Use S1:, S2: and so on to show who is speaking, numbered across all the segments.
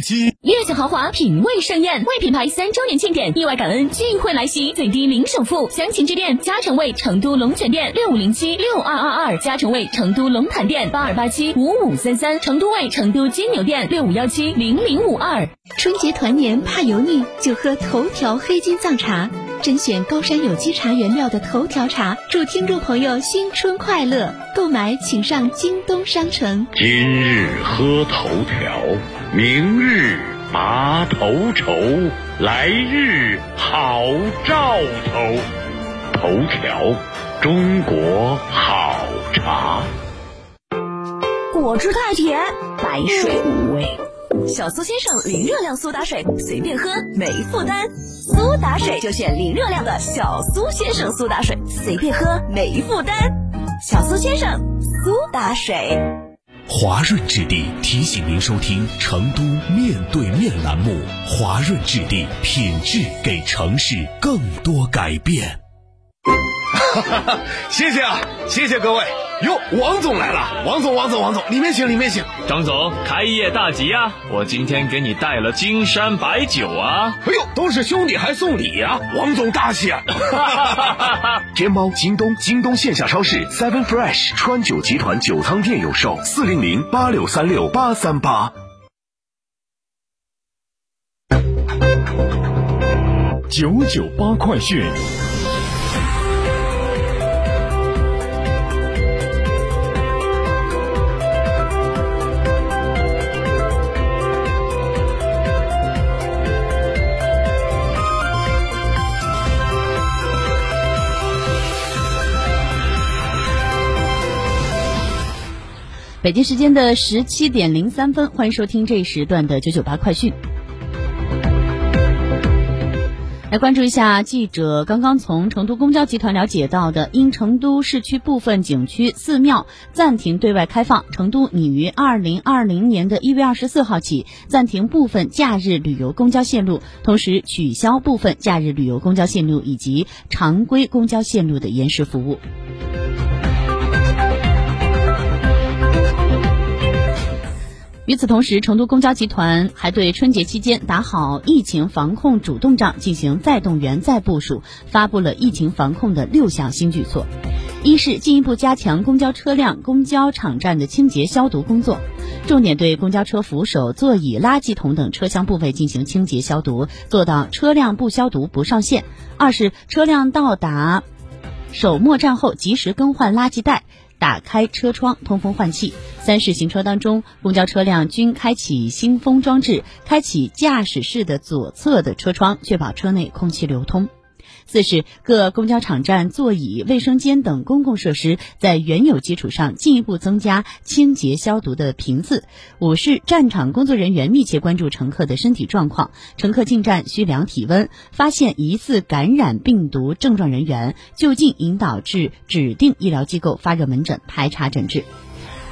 S1: 七。
S2: 悦享豪华，品味盛宴，为品牌三周年庆典，意外感恩聚会来袭，最低零首付，详情致电嘉诚味成都龙泉店六五零七六二二二，嘉诚味成都龙潭店八二八七五五三三，成都味成都金牛店六五幺七零零五二。
S3: 春节团年怕油腻，就喝头条黑金藏茶，甄选高山有机茶原料的头条茶，祝听众朋友新春快乐！购买请上京东商城。
S4: 今日喝头条，明日拔头筹，来日好兆头。头条，中国好茶。
S5: 果汁太甜，白水无味。小苏先生零热量苏打水，随便喝没负担。苏打水就选零热量的小苏先生苏打水，随便喝没负担。小苏先生苏打水。
S6: 华润置地提醒您收听成都面对面栏目。华润置地，品质给城市更多改变。
S7: 谢谢啊，谢谢各位。哟，王总来了，王总，王总，王总，里面请，里面请。
S8: 张总，开业大吉啊！我今天给你带了金山白酒啊！
S7: 哎呦，都是兄弟还送礼啊！王总大气啊！天猫、京东、京东线下超市、Seven Fresh、川酒集团酒仓店有售，四零零八六三六八三八。
S9: 九九八快讯。
S10: 北京时间的十七点零三分，欢迎收听这一时段的九九八快讯。来关注一下，记者刚刚从成都公交集团了解到的，因成都市区部分景区寺庙暂停对外开放，成都拟于二零二零年的一月二十四号起暂停部分假日旅游公交线路，同时取消部分假日旅游公交线路以及常规公交线路的延时服务。与此同时，成都公交集团还对春节期间打好疫情防控主动仗进行再动员、再部署，发布了疫情防控的六项新举措。一是进一步加强公交车辆、公交场站的清洁消毒工作，重点对公交车扶手、座椅、垃圾桶等车厢部位进行清洁消毒，做到车辆不消毒不上线。二是车辆到达首末站后，及时更换垃圾袋。打开车窗通风换气。三是行车当中，公交车辆均开启新风装置，开启驾驶室的左侧的车窗，确保车内空气流通。四是各公交场站座椅、卫生间等公共设施在原有基础上进一步增加清洁消毒的频次。五是站场工作人员密切关注乘客的身体状况，乘客进站需量体温，发现疑似感染病毒症状人员，就近引导至指定医疗机构发热门诊排查诊治。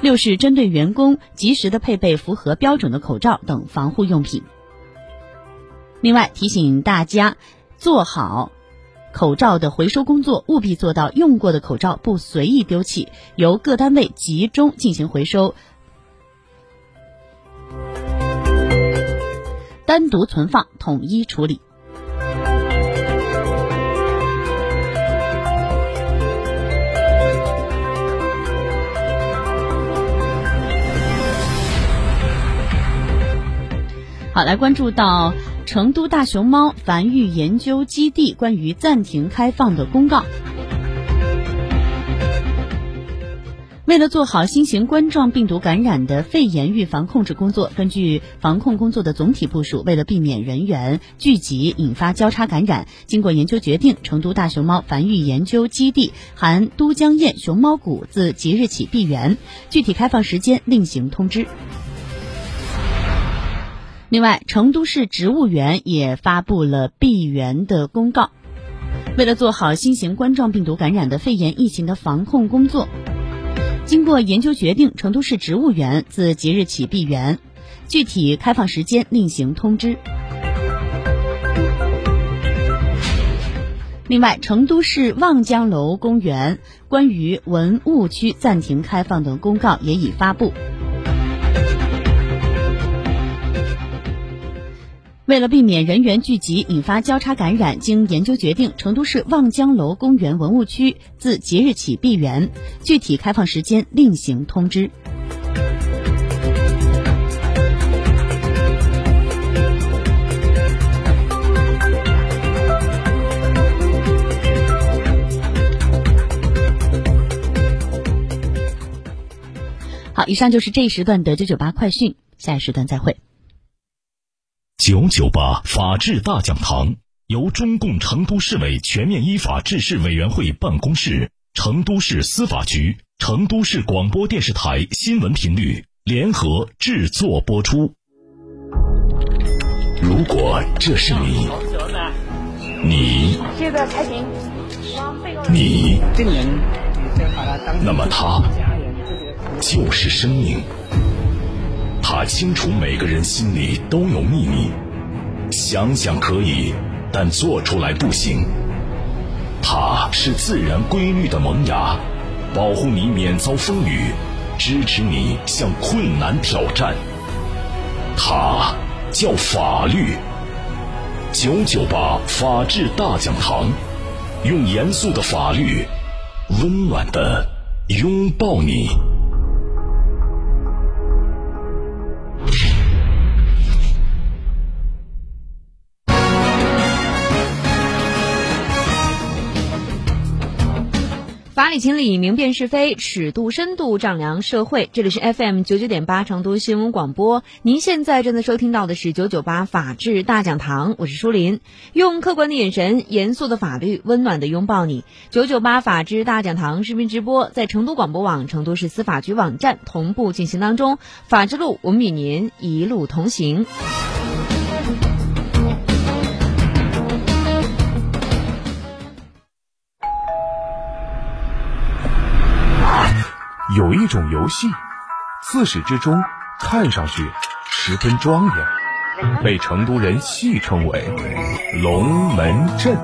S10: 六是针对员工及时的配备符合标准的口罩等防护用品。另外提醒大家做好口罩的回收工作，务必做到用过的口罩不随意丢弃，由各单位集中进行回收，单独存放，统一处理。好，来关注到成都大熊猫繁育研究基地关于暂停开放的公告。为了做好新型冠状病毒感染的肺炎预防控制工作，根据防控工作的总体部署，为了避免人员聚集引发交叉感染，经过研究决定，成都大熊猫繁育研究基地含都江堰熊猫谷自即日起闭园，具体开放时间另行通知。另外，成都市植物园也发布了闭园的公告。为了做好新型冠状病毒感染的肺炎疫情的防控工作，经过研究决定，成都市植物园自即日起闭园，具体开放时间另行通知。另外，成都市望江楼公园关于文物区暂停开放的公告也已发布。为了避免人员聚集引发交叉感染，经研究决定，成都市望江楼公园文物区自即日起闭园，具体开放时间另行通知。好，以上就是这一时段的九九八快讯，下一时段再会。
S11: 九九八法治大讲堂由中共成都市委全面依法治市委员会办公室、成都市司法局、成都市广播电视台新闻频率联合制作播出。如果这是你，你，你，那么他就是生命。他清楚每个人心里都有秘密，想想可以，但做出来不行。他是自然规律的萌芽，保护你免遭风雨，支持你向困难挑战。他叫法律。九九八法治大讲堂，用严肃的法律，温暖的拥抱你。
S12: 法理情理，明辨是非，尺度深度丈量社会。这里是 FM 九九点八成都新闻广播，您现在正在收听到的是九九八法治大讲堂，我是舒林，用客观的眼神，严肃的法律，温暖的拥抱你。九九八法治大讲堂视频直播在成都广播网、成都市司法局网站同步进行当中，法治路，我们与您一路同行。
S9: 有一种游戏，自始至终看上去十分庄严，被成都人戏称为“龙门阵”。